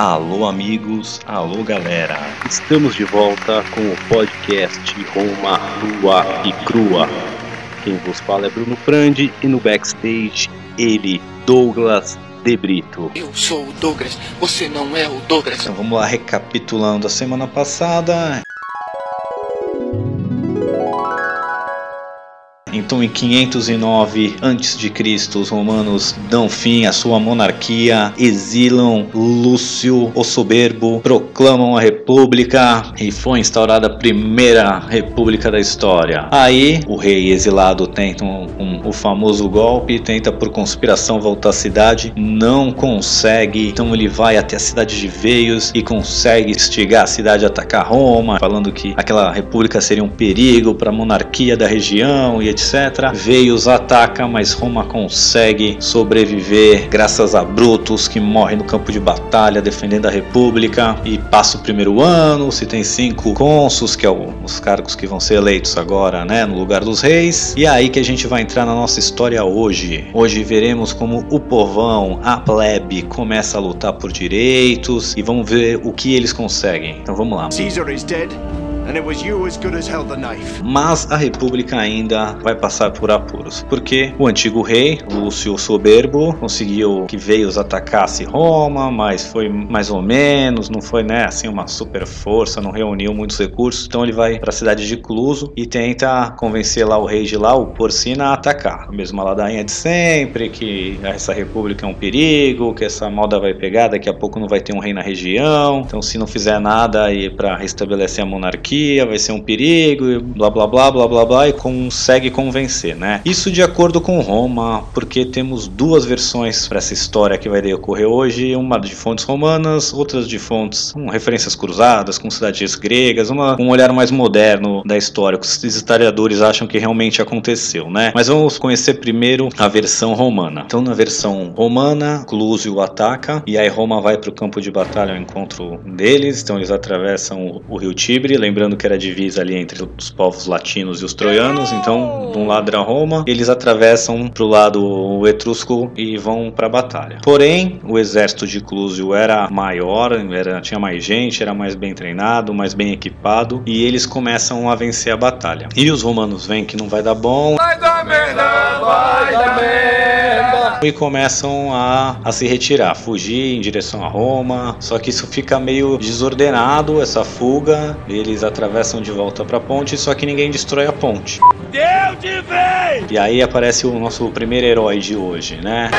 Alô, amigos, alô, galera. Estamos de volta com o podcast Roma Lua e Crua. Quem vos fala é Bruno Prandi e no backstage ele, Douglas De Brito. Eu sou o Douglas, você não é o Douglas. Então vamos lá, recapitulando a semana passada. Então, em 509 a.C., os romanos dão fim à sua monarquia, exilam Lúcio o Soberbo, proclamam a república e foi instaurada a primeira república da história. Aí, o rei exilado tenta um, um, o famoso golpe, tenta por conspiração voltar à cidade, não consegue, então ele vai até a cidade de Veios e consegue instigar a cidade a atacar Roma, falando que aquela república seria um perigo para a monarquia da região e etc. Veios ataca, mas Roma consegue sobreviver graças a Brutus que morre no campo de batalha defendendo a República e passa o primeiro ano. Se tem cinco cônsuls, que é os cargos que vão ser eleitos agora, né, no lugar dos reis. E é aí que a gente vai entrar na nossa história hoje. Hoje veremos como o povão, a plebe, começa a lutar por direitos e vamos ver o que eles conseguem. Então vamos lá. Caesar is dead. Mas a República ainda vai passar por apuros, porque o antigo rei, Lúcio Soberbo, conseguiu que Veios atacasse Roma, mas foi mais ou menos, não foi né, assim uma super força, não reuniu muitos recursos, então ele vai para a cidade de Cluso e tenta convencer lá o rei de lá, o Porcina, a atacar. A mesma ladainha de sempre, que essa república é um perigo, que essa moda vai pegar, daqui a pouco não vai ter um rei na região, então se não fizer nada aí para restabelecer a monarquia, vai ser um perigo, e blá blá blá blá blá blá, e consegue convencer, né? Isso de acordo com Roma, porque temos duas versões para essa história que vai decorrer hoje, uma de fontes romanas, outras de fontes com referências cruzadas, com cidades gregas, uma, um olhar mais moderno da história, que os historiadores acham que realmente aconteceu, né? Mas vamos conhecer primeiro a versão romana. Então, na versão romana, Clusio ataca, e aí Roma vai para o campo de batalha ao encontro deles, então eles atravessam o rio Tibre, lembrando que era divisa ali entre os povos latinos e os troianos. Então, de um lado era Roma, eles atravessam para o lado etrusco e vão para a batalha. Porém, o exército de Clusio era maior, era, tinha mais gente, era mais bem treinado, mais bem equipado e eles começam a vencer a batalha. E os romanos veem que não vai dar bom. Vai dar merda, vai dar merda. E começam a, a se retirar, fugir em direção a Roma. Só que isso fica meio desordenado, essa fuga. Eles atravessam de volta para a ponte, só que ninguém destrói a ponte. Deu de vez! E aí aparece o nosso primeiro herói de hoje, né?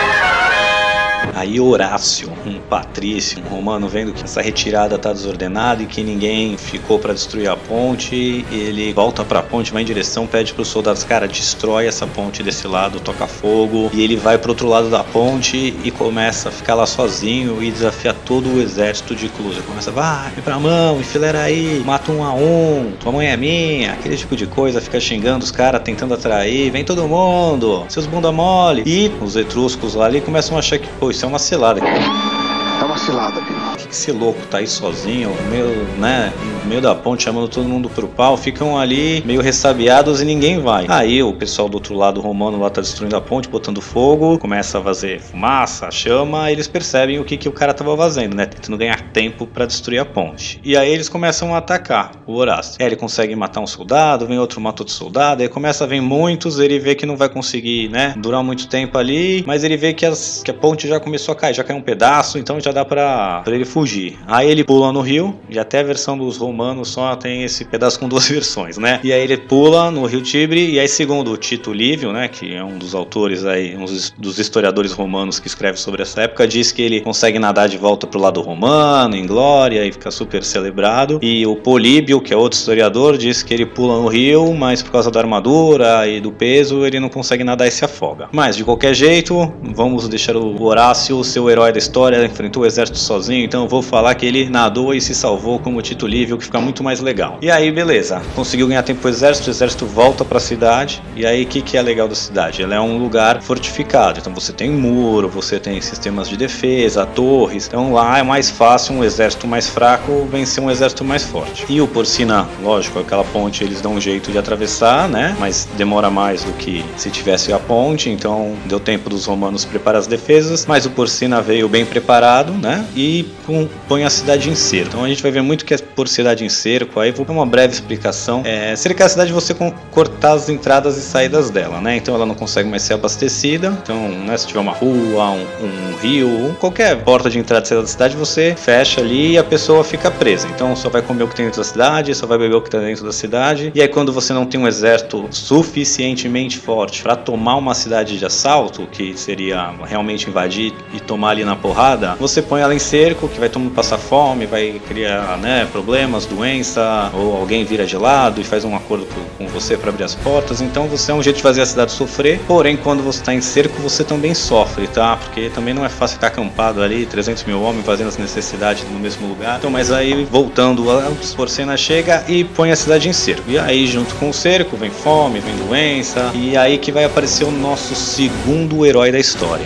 Aí Horácio, um patrício, um romano, vendo que essa retirada tá desordenada e que ninguém ficou para destruir a ponte, ele volta para a ponte, vai em direção, pede para os soldados, cara, destrói essa ponte desse lado, toca fogo, e ele vai pro outro lado da ponte e começa a ficar lá sozinho e desafia todo o exército de Clusa. Começa, vai, pra mão, enfileira aí, mata um a um, tua mãe é minha, aquele tipo de coisa, fica xingando os caras, tentando atrair, vem todo mundo, seus bunda mole. E os etruscos lá ali começam a achar que, pô, isso é uma cilada. É uma cilada, filho. Que esse louco tá aí sozinho, meio, né, no meio da ponte, chamando todo mundo pro pau? Ficam ali meio ressabiados e ninguém vai. Aí o pessoal do outro lado romano lá tá destruindo a ponte, botando fogo, começa a fazer fumaça, chama, eles percebem o que, que o cara tava fazendo, né? Tentando ganhar tempo para destruir a ponte. E aí eles começam a atacar o Horácio. Aí ele consegue matar um soldado, vem outro, mata outro soldado, aí começa a vir muitos, ele vê que não vai conseguir, né, durar muito tempo ali, mas ele vê que, as, que a ponte já começou a cair, já caiu um pedaço, então já dá pra ele fugir. Aí ele pula no rio, e até a versão dos romanos só tem esse pedaço com duas versões, né? E aí ele pula no rio Tibre, e aí segundo o Tito Livio, né, que é um dos autores aí, um dos historiadores romanos que escreve sobre essa época, diz que ele consegue nadar de volta pro lado romano, em glória, e fica super celebrado. E o Políbio, que é outro historiador, diz que ele pula no rio, mas por causa da armadura e do peso, ele não consegue nadar e se afoga. Mas de qualquer jeito, vamos deixar o Horácio ser o herói da história, enfrentou o exército sozinho, então eu vou falar que ele nadou e se salvou como Tito Livio, que fica muito mais legal. E aí, beleza, conseguiu ganhar tempo pro exército, o exército volta pra cidade, e aí o que, que é legal da cidade? Ela é um lugar fortificado, então você tem muro, você tem sistemas de defesa, torres, então lá é mais fácil um exército mais fraco vencer um exército mais forte. E o Porcina, lógico, aquela ponte eles dão um jeito de atravessar, né? Mas demora mais do que se tivesse a ponte, então deu tempo dos romanos preparar as defesas, mas o Porcina veio bem preparado, né? E com, põe a cidade em cerco. Então a gente vai ver muito que é por cidade em cerco. Aí vou dar uma breve explicação. É, cercar a cidade você cortar as entradas e saídas dela, né? Então ela não consegue mais ser abastecida. Então, né, se tiver uma rua, um, um rio, qualquer porta de entrada e saída da cidade, você fecha ali e a pessoa fica presa. Então só vai comer o que tem dentro da cidade, só vai beber o que tem dentro da cidade. E aí quando você não tem um exército suficientemente forte para tomar uma cidade de assalto, que seria realmente invadir e tomar ali na porrada, você põe ela em cerco, que vai todo mundo passar fome, vai criar né, problemas, doença, ou alguém vira de lado e faz um acordo com você para abrir as portas. Então você é um jeito de fazer a cidade sofrer. Porém, quando você está em cerco, você também sofre, tá? Porque também não é fácil ficar acampado ali, 300 mil homens fazendo as necessidades no mesmo lugar. Então, mas aí voltando, a Porcena chega e põe a cidade em cerco. E aí, junto com o cerco, vem fome, vem doença. E aí que vai aparecer o nosso segundo herói da história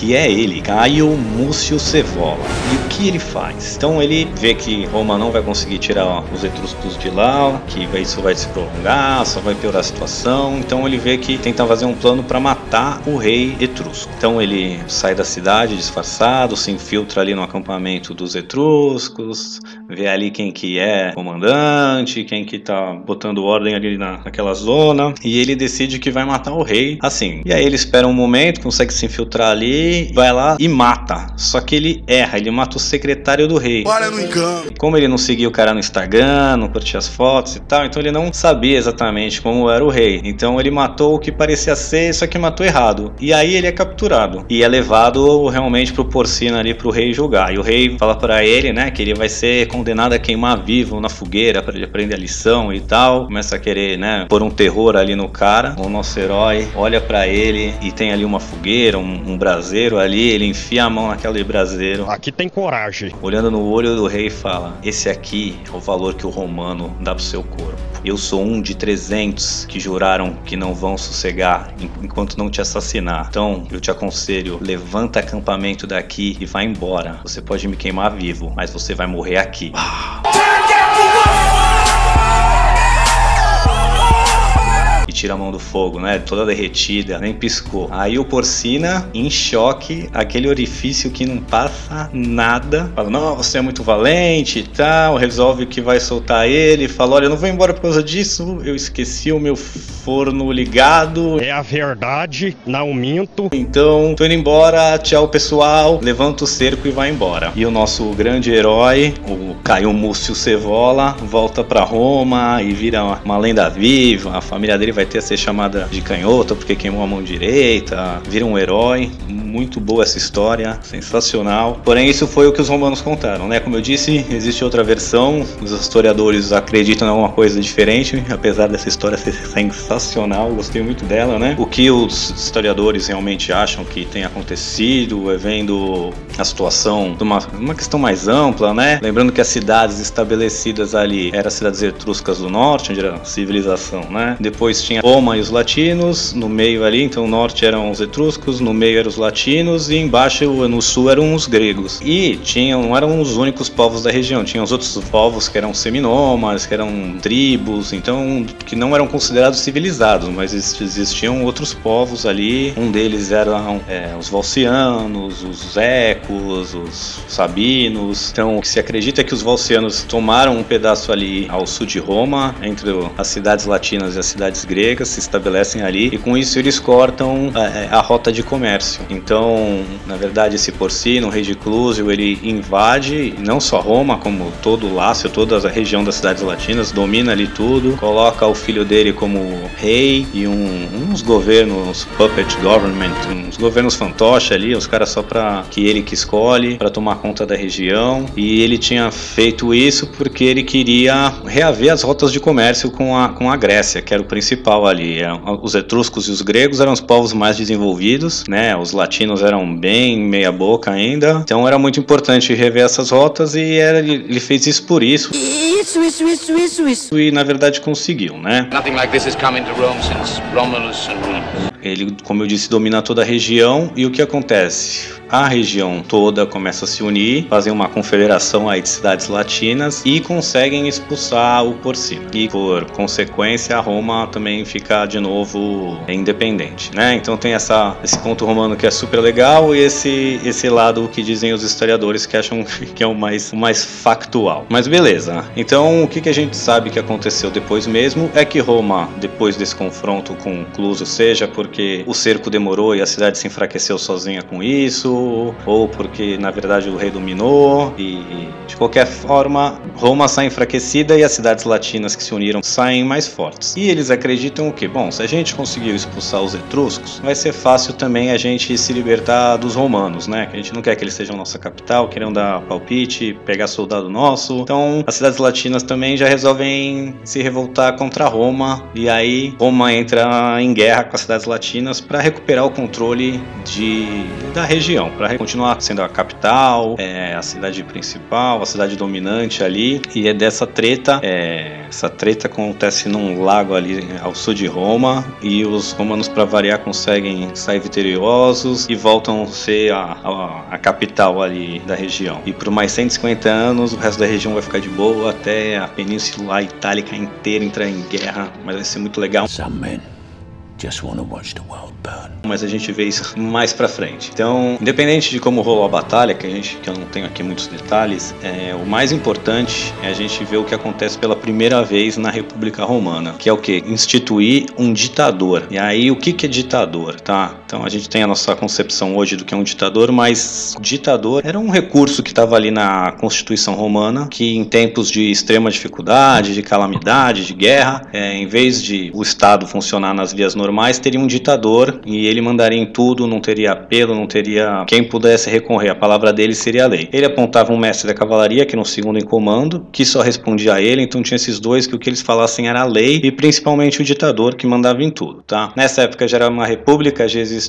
que é ele, Caio Múcio Cevola. E o que ele faz? Então ele vê que Roma não vai conseguir tirar os etruscos de lá, que isso vai se prolongar, só vai piorar a situação. Então ele vê que tenta fazer um plano para matar o rei etrusco. Então ele sai da cidade disfarçado, se infiltra ali no acampamento dos etruscos, vê ali quem que é comandante, quem que tá botando ordem ali na, naquela zona, e ele decide que vai matar o rei assim. E aí ele espera um momento, consegue se infiltrar ali vai lá e mata. Só que ele erra, ele mata o secretário do rei. Olha no engano. Como ele não seguia o cara no Instagram, não curtia as fotos e tal, então ele não sabia exatamente como era o rei. Então ele matou o que parecia ser, só que matou errado. E aí ele é capturado e é levado realmente pro porcino ali pro rei julgar. E o rei fala para ele, né, que ele vai ser condenado a queimar vivo na fogueira para ele aprender a lição e tal. Começa a querer, né, pôr um terror ali no cara. O nosso herói olha para ele e tem ali uma fogueira, um, um braseiro braseiro ali, ele enfia a mão naquele braseiro. Aqui tem coragem. Olhando no olho do rei fala: Esse aqui é o valor que o romano dá pro seu corpo. Eu sou um de 300 que juraram que não vão sossegar enquanto não te assassinar. Então, eu te aconselho, levanta acampamento daqui e vai embora. Você pode me queimar vivo, mas você vai morrer aqui. Ah. Tira a mão do fogo, né? Toda derretida, nem piscou. Aí o Porcina, em choque, aquele orifício que não passa nada, fala: Não, você é muito valente e tal. Resolve que vai soltar ele. Fala: Olha, eu não vou embora por causa disso. Eu esqueci o meu forno ligado. É a verdade, não minto. Então, tô indo embora. Tchau, pessoal. Levanta o cerco e vai embora. E o nosso grande herói, o Caio Múcio Cevola, volta para Roma e vira uma lenda viva. A família dele vai vai ter a ser chamada de canhota porque queimou a mão direita, vira um herói. Muito boa essa história, sensacional. Porém, isso foi o que os romanos contaram, né? Como eu disse, existe outra versão. Os historiadores acreditam em alguma coisa diferente, apesar dessa história ser sensacional. Gostei muito dela, né? O que os historiadores realmente acham que tem acontecido, é vendo a situação de uma, uma questão mais ampla, né? Lembrando que as cidades estabelecidas ali eram as cidades etruscas do norte, onde era a civilização, né? Depois Roma e os latinos, no meio ali, então o norte eram os etruscos, no meio eram os latinos e embaixo no sul eram os gregos. E tinham, não eram os únicos povos da região, tinham os outros povos que eram seminômadas, que eram tribos, então que não eram considerados civilizados, mas existiam outros povos ali. Um deles eram é, os valcianos, os ecos, os sabinos. Então se acredita que os valcianos tomaram um pedaço ali ao sul de Roma, entre as cidades latinas e as cidades gregas se estabelecem ali e com isso eles cortam a, é, a rota de comércio. Então, na verdade, esse porcino, o rei de Clúzio, ele invade não só Roma, como todo o Lácio, toda a região das cidades latinas, domina ali tudo, coloca o filho dele como rei e um, uns governos puppet government, uns governos fantoche ali, os caras só para que ele que escolhe para tomar conta da região. E ele tinha feito isso porque ele queria reaver as rotas de comércio com a, com a Grécia, que era o principal ali. É, os etruscos e os gregos eram os povos mais desenvolvidos, né? Os latinos eram bem meia boca ainda. Então era muito importante rever essas rotas e era, ele fez isso por isso. Isso, isso, isso, isso, isso. E na verdade conseguiu, né? Nothing like this has come into Rome since Romulus and Remus. Ele, como eu disse, domina toda a região e o que acontece? A região toda começa a se unir, fazem uma confederação aí de cidades latinas e conseguem expulsar o porcino. E por consequência, Roma também fica de novo independente, né? Então tem essa, esse ponto romano que é super legal e esse, esse lado que dizem os historiadores que acham que é o mais, o mais factual. Mas beleza. Então o que, que a gente sabe que aconteceu depois mesmo é que Roma, depois desse confronto com Cluso, seja porque o cerco demorou e a cidade se enfraqueceu sozinha com isso, ou porque na verdade o rei dominou e de qualquer forma Roma sai enfraquecida e as cidades latinas que se uniram saem mais fortes. E eles acreditam que, bom, se a gente conseguiu expulsar os etruscos, vai ser fácil também a gente se libertar dos romanos, né? A gente não quer que eles sejam nossa capital, querem dar palpite, pegar soldado nosso. Então, as cidades latinas também já resolvem se revoltar contra Roma e aí Roma entra em guerra com as cidades latinas para recuperar o controle de, da região para continuar sendo a capital, é, a cidade principal, a cidade dominante ali. E é dessa treta, é, essa treta acontece num lago ali ao sul de Roma e os romanos, para variar, conseguem sair vitoriosos e voltam a ser a, a, a, capital ali da região. E por mais 150 anos, o resto da região vai ficar de boa até a Península Itálica inteira entrar em guerra, mas vai ser muito legal. Some just wanna watch the world burn. Mas a gente vê isso mais pra frente. Então, independente de como rolou a batalha, que a gente que eu não tenho aqui muitos detalhes, é, o mais importante é a gente ver o que acontece pela primeira vez na República Romana, que é o que? Instituir um ditador. E aí, o que, que é ditador, tá? Então, a gente tem a nossa concepção hoje do que é um ditador, mas ditador era um recurso que estava ali na Constituição Romana, que em tempos de extrema dificuldade, de calamidade, de guerra, é, em vez de o Estado funcionar nas vias normais, teria um ditador e ele mandaria em tudo, não teria apelo, não teria quem pudesse recorrer. A palavra dele seria a lei. Ele apontava um mestre da cavalaria, que era um segundo em comando, que só respondia a ele, então tinha esses dois que o que eles falassem era a lei e principalmente o ditador que mandava em tudo, tá? Nessa época já era uma república, já existia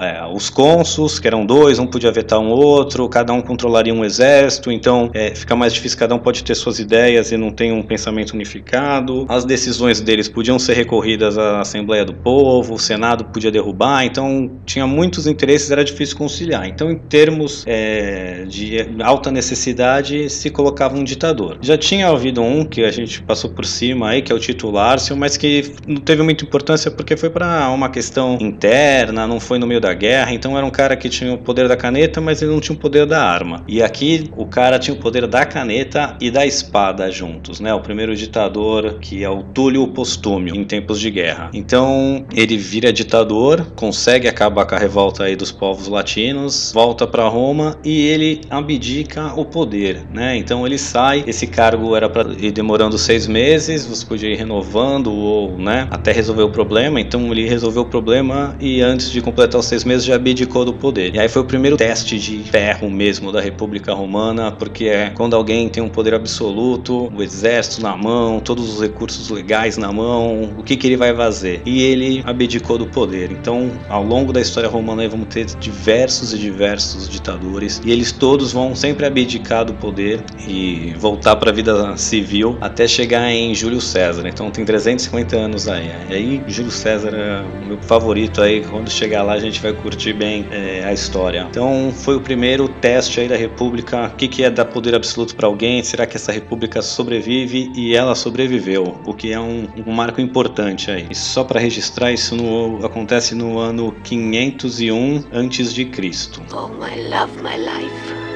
é, os cônsuls, que eram dois, um podia vetar um outro, cada um controlaria um exército, então é, fica mais difícil, cada um pode ter suas ideias e não tem um pensamento unificado. As decisões deles podiam ser recorridas à Assembleia do Povo, o Senado podia derrubar, então tinha muitos interesses, era difícil conciliar. Então, em termos é, de alta necessidade, se colocava um ditador. Já tinha havido um que a gente passou por cima aí, que é o Tito Lárcio, mas que não teve muita importância porque foi para uma questão interna, não foi no meio da guerra, então era um cara que tinha o poder da caneta, mas ele não tinha o poder da arma. E aqui o cara tinha o poder da caneta e da espada juntos, né? O primeiro ditador, que é o Túlio Postúmio, em tempos de guerra. Então, ele vira ditador consegue acabar com a revolta aí dos povos latinos, volta para Roma e ele abdica o poder, né? Então ele sai, esse cargo era para ir demorando seis meses, você podia ir renovando ou, né, até resolver o problema. Então ele resolveu o problema e antes de completar os seis meses já abdicou do poder. E aí foi o primeiro teste de ferro mesmo da República Romana, porque é quando alguém tem um poder absoluto, o exército na mão, todos os recursos legais na mão, o que que ele vai fazer? E ele abdicou do poder. Então ao longo da história romana vamos ter diversos e diversos ditadores e eles todos vão sempre abdicar do poder e voltar para a vida civil até chegar em Júlio César. Então tem 350 anos aí. E aí Júlio César é o meu favorito aí. Quando chegar lá a gente vai curtir bem é, a história. Então foi o primeiro teste aí da República. O que, que é dar poder absoluto para alguém? Será que essa República sobrevive? E ela sobreviveu, o que é um, um marco importante aí. E só para registrar isso no, acontece no ano ano 501 a.C. Oh, my love, my life.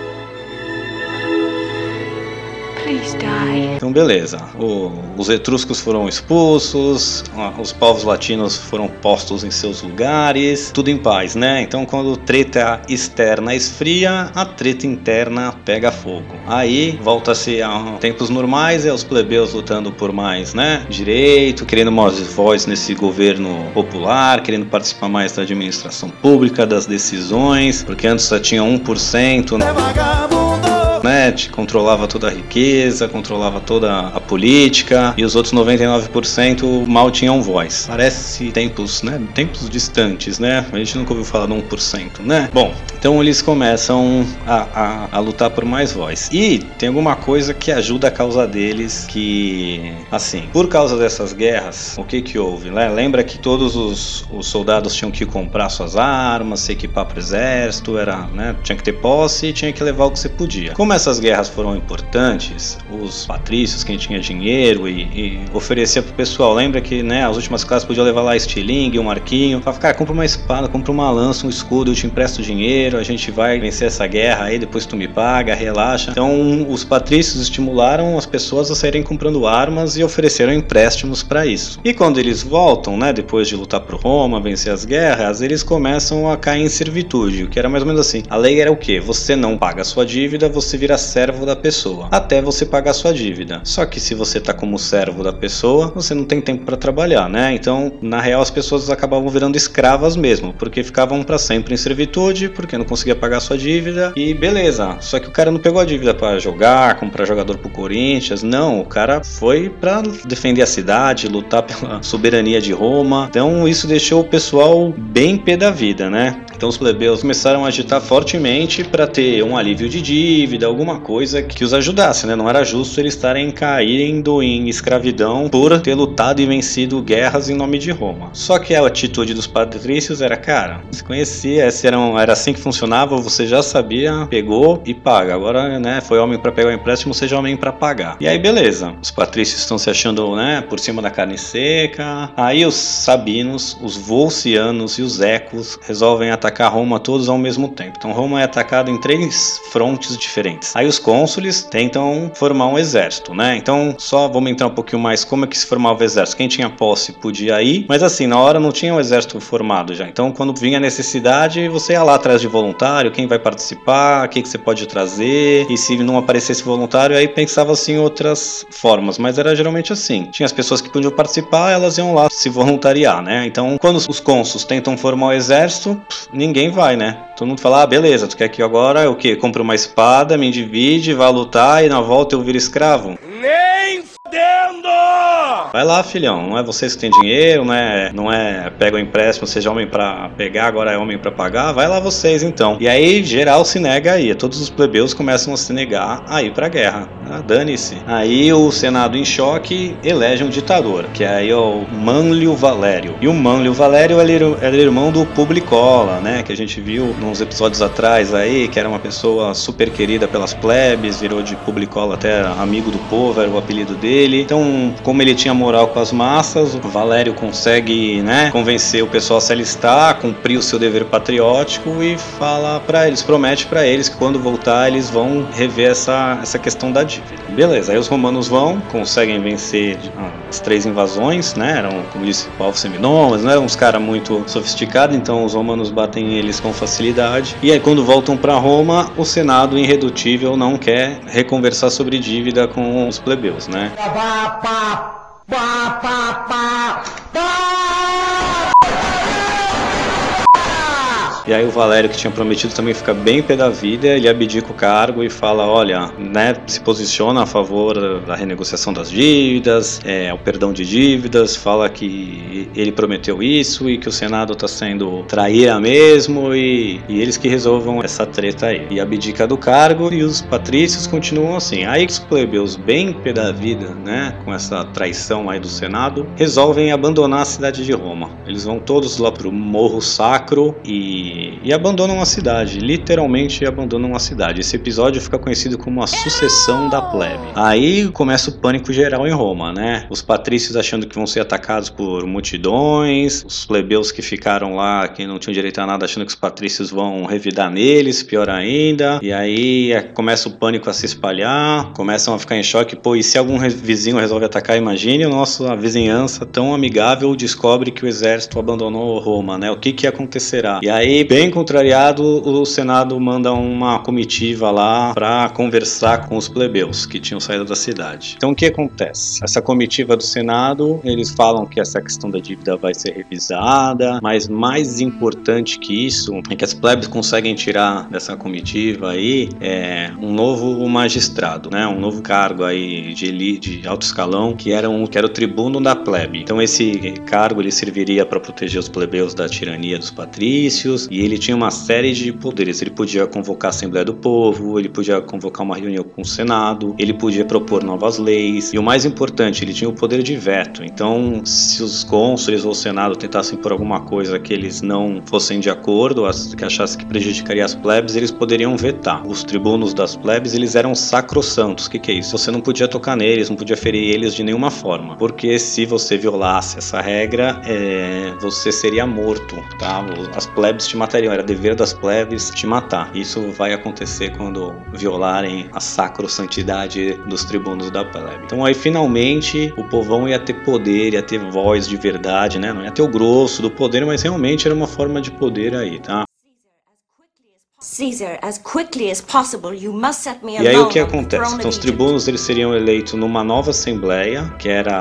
Então, beleza. O, os etruscos foram expulsos, os povos latinos foram postos em seus lugares, tudo em paz, né? Então, quando treta externa esfria, a treta interna pega fogo. Aí volta-se a tempos normais, é os plebeus lutando por mais, né? Direito, querendo mais voz nesse governo popular, querendo participar mais da administração pública, das decisões, porque antes só tinha 1%. Né? Controlava toda a riqueza, controlava toda a política e os outros 99% mal tinham voz. Parece tempos, né? Tempos distantes, né? A gente nunca ouviu falar de 1%, né? Bom, então eles começam a, a, a lutar por mais voz. E tem alguma coisa que ajuda a causa deles que, assim, por causa dessas guerras, o que que houve? Né? Lembra que todos os, os soldados tinham que comprar suas armas, se equipar para o exército, era, né? Tinha que ter posse e tinha que levar o que você podia. Como essas guerras foram importantes, os patrícios, quem tinha dinheiro e, e oferecia pro pessoal, lembra que, né, as últimas classes podiam levar lá estilingue, um arquinho, falava, cara, compra uma espada, compra uma lança, um escudo, eu te empresto dinheiro, a gente vai vencer essa guerra aí, depois tu me paga, relaxa. Então, os patrícios estimularam as pessoas a saírem comprando armas e ofereceram empréstimos para isso. E quando eles voltam, né, depois de lutar por Roma, vencer as guerras, eles começam a cair em servitude, o que era mais ou menos assim. A lei era o quê? Você não paga a sua dívida, você vira servo da pessoa, até você pagar a sua dívida. Só que se você tá como servo da pessoa, você não tem tempo para trabalhar, né? Então, na real, as pessoas acabavam virando escravas mesmo, porque ficavam para sempre em servitude, porque não conseguia pagar sua dívida e beleza. Só que o cara não pegou a dívida para jogar, comprar jogador pro Corinthians, não. O cara foi para defender a cidade, lutar pela soberania de Roma. Então, isso deixou o pessoal bem pé da vida, né? Então os plebeus começaram a agitar fortemente para ter um alívio de dívida, alguma coisa que os ajudasse, né? Não era justo eles estarem caindo em escravidão por ter lutado e vencido guerras em nome de Roma. Só que a atitude dos patrícios era, cara, se conhecia, era, assim que funcionava, você já sabia, pegou e paga. Agora, né, foi homem para pegar o empréstimo, seja homem para pagar. E aí, beleza. Os patrícios estão se achando, né, por cima da carne seca. Aí os sabinos, os volcianos e os ecos resolvem atacar Roma todos ao mesmo tempo. Então Roma é atacada em três frontes diferentes. Aí os cônsules tentam formar um exército, né? Então só vamos entrar um pouquinho mais como é que se formava o exército. Quem tinha posse podia ir, mas assim, na hora não tinha um exército formado já. Então quando vinha a necessidade, você ia lá atrás de voluntário, quem vai participar, o que, que você pode trazer, e se não aparecesse voluntário, aí pensava assim outras formas, mas era geralmente assim. Tinha as pessoas que podiam participar, elas iam lá se voluntariar, né? Então quando os cônsuls tentam formar o exército, ninguém vai, né? Todo mundo fala, ah, beleza, tu quer que agora o quê? Compre uma espada, me divide, vá lutar e na volta eu viro escravo? Nem fodendo! Vai lá, filhão, não é vocês que têm dinheiro, não é, não é pega o empréstimo, seja homem para pegar, agora é homem para pagar, vai lá vocês então. E aí geral se nega aí, todos os plebeus começam a se negar a ir pra guerra. Ah, dane-se. Aí o Senado em choque elege um ditador, que é aí o Manlio Valério. E o Manlio Valério era irmão do Publicola, né, que a gente viu nos episódios atrás aí, que era uma pessoa super querida pelas plebes, virou de Publicola até amigo do povo, era o apelido dele. Então, como ele tinha moral com as massas, o Valério consegue, né, convencer o pessoal a se alistar, cumprir o seu dever patriótico e fala para eles, promete para eles que quando voltar eles vão rever essa, essa questão da dívida. Beleza, aí os romanos vão, conseguem vencer as três invasões, né, eram, como disse, povos seminômadas, não eram uns caras muito sofisticados, então os romanos batem eles com facilidade. E aí quando voltam para Roma, o Senado irredutível não quer reconversar sobre dívida com os plebeus, né? 八八八八 E aí o Valério, que tinha prometido também fica bem pé da vida, ele abdica o cargo e fala, olha, né, se posiciona a favor da renegociação das dívidas, é, o perdão de dívidas, fala que ele prometeu isso e que o Senado está sendo traíra mesmo e, e, eles que resolvam essa treta aí. E abdica do cargo e os patrícios continuam assim. Aí os plebeus, bem pé da vida, né, com essa traição aí do Senado, resolvem abandonar a cidade de Roma. Eles vão todos lá pro Morro Sacro e e, abandonam a cidade, literalmente abandonam a cidade. Esse episódio fica conhecido como a sucessão da plebe. Aí começa o pânico geral em Roma, né? Os patrícios achando que vão ser atacados por multidões, os plebeus que ficaram lá, que não tinham direito a nada, achando que os patrícios vão revidar neles, pior ainda. E aí é, começa o pânico a se espalhar, começam a ficar em choque, pô, e se algum vizinho resolve atacar, imagine a nossa vizinhança tão amigável descobre que o exército abandonou Roma, né? O que que acontecerá? E aí bem contrariado, o Senado manda uma comitiva lá para conversar com os plebeus que tinham saído da cidade. Então o que acontece? Essa comitiva do Senado, eles falam que essa questão da dívida vai ser revisada, mas mais importante que isso é que as plebes conseguem tirar dessa comitiva aí é, um novo magistrado, né? Um novo cargo aí de elite, de alto escalão, que era um que era o tribuno da plebe. Então esse cargo ele serviria para proteger os plebeus da tirania dos patrícios e ele tinha uma série de poderes. Ele podia convocar a Assembleia do Povo, ele podia convocar uma reunião com o Senado, ele podia propor novas leis e o mais importante, ele tinha o poder de veto. Então, se os cônsules ou o Senado tentassem por alguma coisa que eles não fossem de acordo, que achassem que prejudicaria as plebes, eles poderiam vetar. Os tribunos das plebes, eles eram sacrossantos. O que, que é isso? Você não podia tocar neles, não podia ferir eles de nenhuma forma, porque se você violasse essa regra, é, você seria morto, tá? As plebes te matariam, era dever das plebes te matar. Isso vai acontecer quando violarem a sacrossantidade dos tribunos da plebe. Então aí finalmente o povão ia ter poder, ia ter voz de verdade, né? Não ia ter o grosso do poder, mas realmente era uma forma de poder aí, tá? Caesar, as quickly as possible, you must set me E aí o que acontece? Então os tribunos eles seriam eleitos numa nova assembleia, que era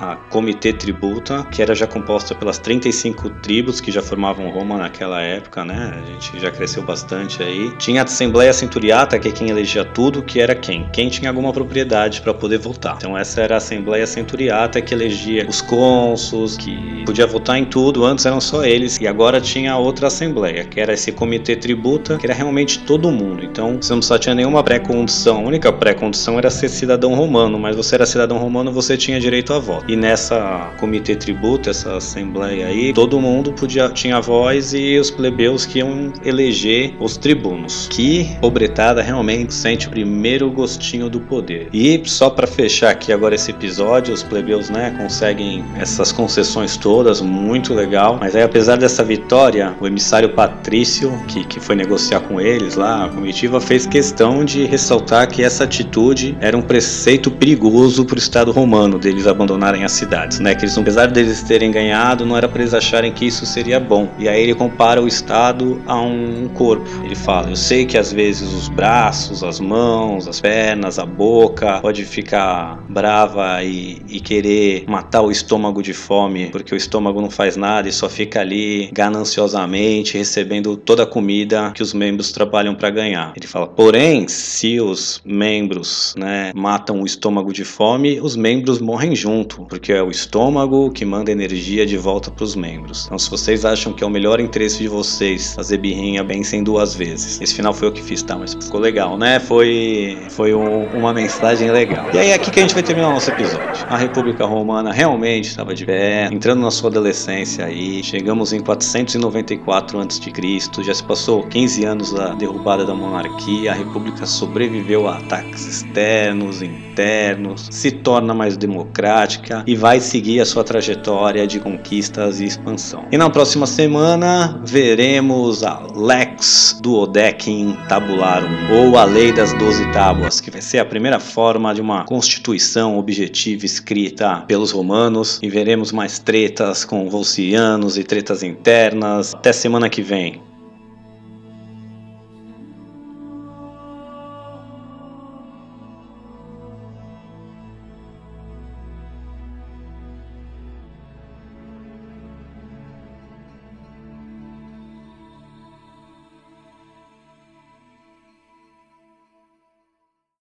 a Comitê Tributa, que era já composta pelas 35 tribos que já formavam Roma naquela época, né? A gente já cresceu bastante aí. Tinha a Assembleia Centuriata, que é quem elegia tudo, que era quem? Quem tinha alguma propriedade para poder votar. Então essa era a Assembleia Centuriata que elegia os cônsuls, que podia votar em tudo. Antes eram só eles e agora tinha outra assembleia, que era esse Comitê Tributa, que era realmente todo mundo. Então você não só tinha nenhuma pré-condição. A única pré-condição era ser cidadão romano, mas você era cidadão romano, você tinha direito a voto. E nessa comitê tributo, essa assembleia aí, todo mundo podia tinha voz e os plebeus que iam eleger os tribunos. Que pobretada realmente sente o primeiro gostinho do poder. E só para fechar aqui agora esse episódio, os plebeus, né, conseguem essas concessões todas, muito legal. Mas aí apesar dessa vitória, o emissário Patrício, que, que foi negociar com eles lá, a comitiva fez questão de ressaltar que essa atitude era um preceito perigoso para o Estado romano deles abandonarem as cidades, né? Que eles, apesar deles terem ganhado, não era para eles acharem que isso seria bom. E aí ele compara o Estado a um corpo. Ele fala: Eu sei que às vezes os braços, as mãos, as pernas, a boca pode ficar brava e, e querer matar o estômago de fome, porque o estômago não faz nada e só fica ali gananciosamente recebendo toda a comida que os membros trabalham para ganhar. Ele fala, porém, se os membros né, matam o estômago de fome, os membros morrem junto, porque é o estômago que manda energia de volta para os membros. Então, se vocês acham que é o melhor interesse de vocês fazer birrinha, bem sem duas vezes. Esse final foi eu que fiz, tá? Mas ficou legal, né? Foi, foi um, uma mensagem legal. E aí, é aqui que a gente vai terminar o nosso episódio. A República Romana realmente estava de pé, entrando na sua adolescência aí. Chegamos em 494 a.C., já se passou 15 anos anos da derrubada da monarquia, a república sobreviveu a ataques externos, internos, se torna mais democrática e vai seguir a sua trajetória de conquistas e expansão. E na próxima semana veremos a Lex Duodecim Tabularum, ou a Lei das Doze Tábuas, que vai ser a primeira forma de uma constituição objetiva escrita pelos romanos, e veremos mais tretas com volcianos e tretas internas. Até semana que vem.